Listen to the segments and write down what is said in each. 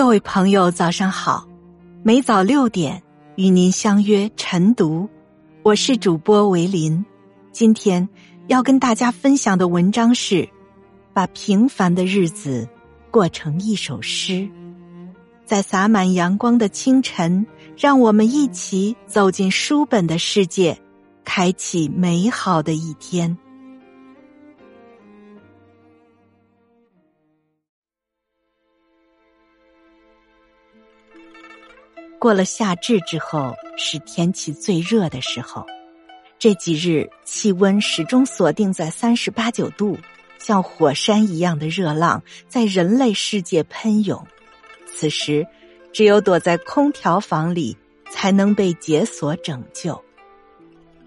各位朋友，早上好！每早六点与您相约晨读，我是主播维林。今天要跟大家分享的文章是：把平凡的日子过成一首诗。在洒满阳光的清晨，让我们一起走进书本的世界，开启美好的一天。过了夏至之后，是天气最热的时候。这几日气温始终锁定在三十八九度，像火山一样的热浪在人类世界喷涌。此时，只有躲在空调房里，才能被解锁拯救。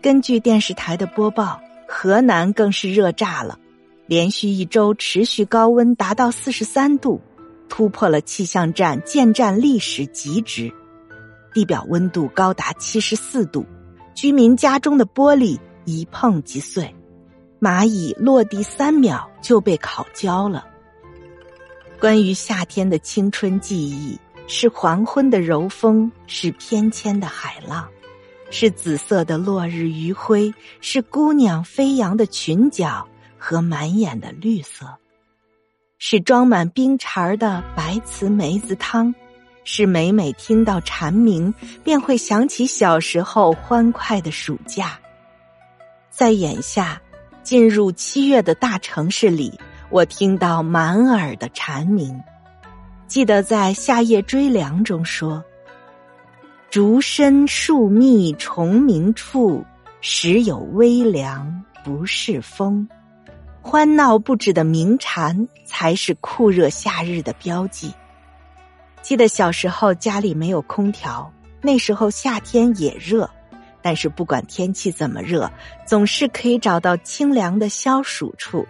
根据电视台的播报，河南更是热炸了，连续一周持续高温达到四十三度，突破了气象站建站历史极值。地表温度高达七十四度，居民家中的玻璃一碰即碎，蚂蚁落地三秒就被烤焦了。关于夏天的青春记忆，是黄昏的柔风，是翩跹的海浪，是紫色的落日余晖，是姑娘飞扬的裙角和满眼的绿色，是装满冰碴儿的白瓷梅子汤。是每每听到蝉鸣，便会想起小时候欢快的暑假。在眼下进入七月的大城市里，我听到满耳的蝉鸣。记得在《夏夜追凉》中说：“竹深树密虫鸣处，时有微凉不是风。”欢闹不止的鸣蝉，才是酷热夏日的标记。记得小时候家里没有空调，那时候夏天也热，但是不管天气怎么热，总是可以找到清凉的消暑处。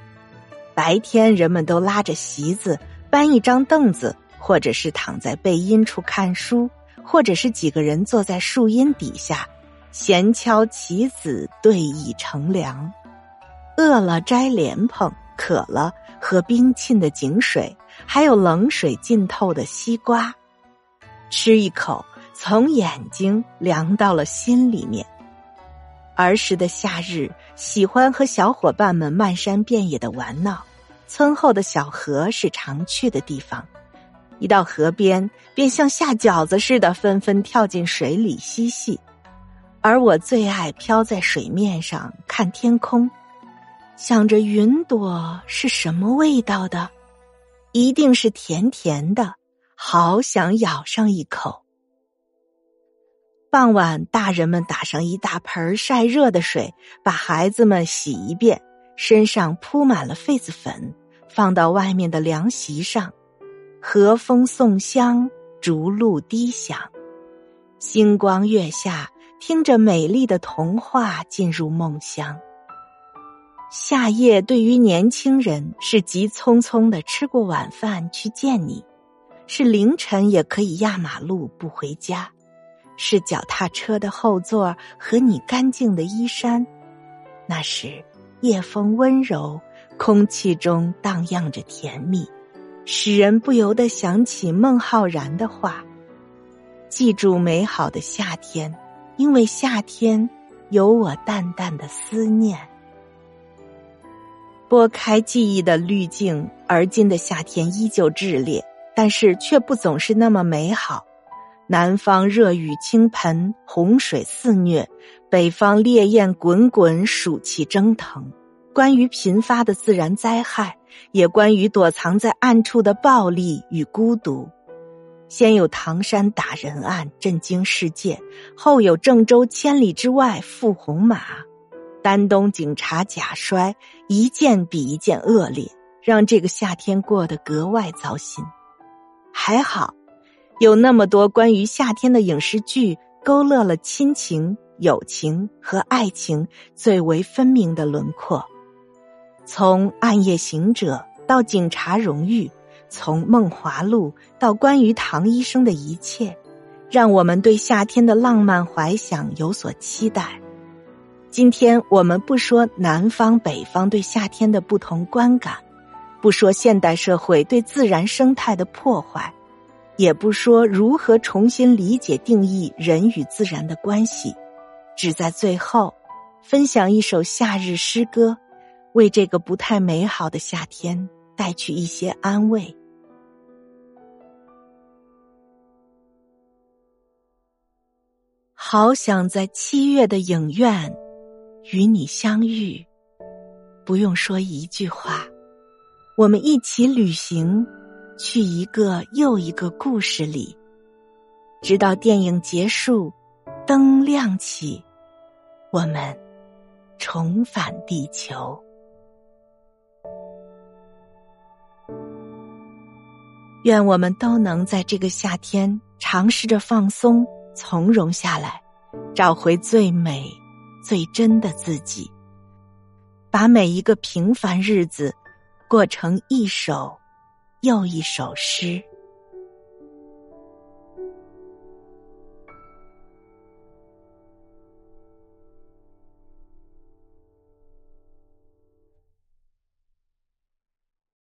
白天人们都拉着席子，搬一张凳子，或者是躺在背阴处看书，或者是几个人坐在树荫底下，闲敲棋子，对弈乘凉。饿了摘莲蓬，渴了喝冰沁的井水。还有冷水浸透的西瓜，吃一口，从眼睛凉到了心里面。儿时的夏日，喜欢和小伙伴们漫山遍野的玩闹。村后的小河是常去的地方，一到河边，便像下饺子似的，纷纷跳进水里嬉戏。而我最爱飘在水面上看天空，想着云朵是什么味道的。一定是甜甜的，好想咬上一口。傍晚，大人们打上一大盆晒热的水，把孩子们洗一遍，身上铺满了痱子粉，放到外面的凉席上。和风送香，竹露滴响，星光月下，听着美丽的童话，进入梦乡。夏夜对于年轻人是急匆匆的吃过晚饭去见你，是凌晨也可以压马路不回家，是脚踏车的后座和你干净的衣衫。那时夜风温柔，空气中荡漾着甜蜜，使人不由得想起孟浩然的话：“记住美好的夏天，因为夏天有我淡淡的思念。”拨开记忆的滤镜，而今的夏天依旧炽烈，但是却不总是那么美好。南方热雨倾盆，洪水肆虐；北方烈焰滚滚，暑气蒸腾。关于频发的自然灾害，也关于躲藏在暗处的暴力与孤独。先有唐山打人案震惊世界，后有郑州千里之外赴红马。丹东警察假摔，一件比一件恶劣，让这个夏天过得格外糟心。还好，有那么多关于夏天的影视剧，勾勒了亲情、友情和爱情最为分明的轮廓。从《暗夜行者》到《警察荣誉》，从《梦华录》到关于唐医生的一切，让我们对夏天的浪漫怀想有所期待。今天我们不说南方北方对夏天的不同观感，不说现代社会对自然生态的破坏，也不说如何重新理解定义人与自然的关系，只在最后分享一首夏日诗歌，为这个不太美好的夏天带去一些安慰。好想在七月的影院与你相遇，不用说一句话，我们一起旅行。去一个又一个故事里，直到电影结束，灯亮起，我们重返地球。愿我们都能在这个夏天尝试着放松、从容下来，找回最美、最真的自己，把每一个平凡日子过成一首。又一首诗。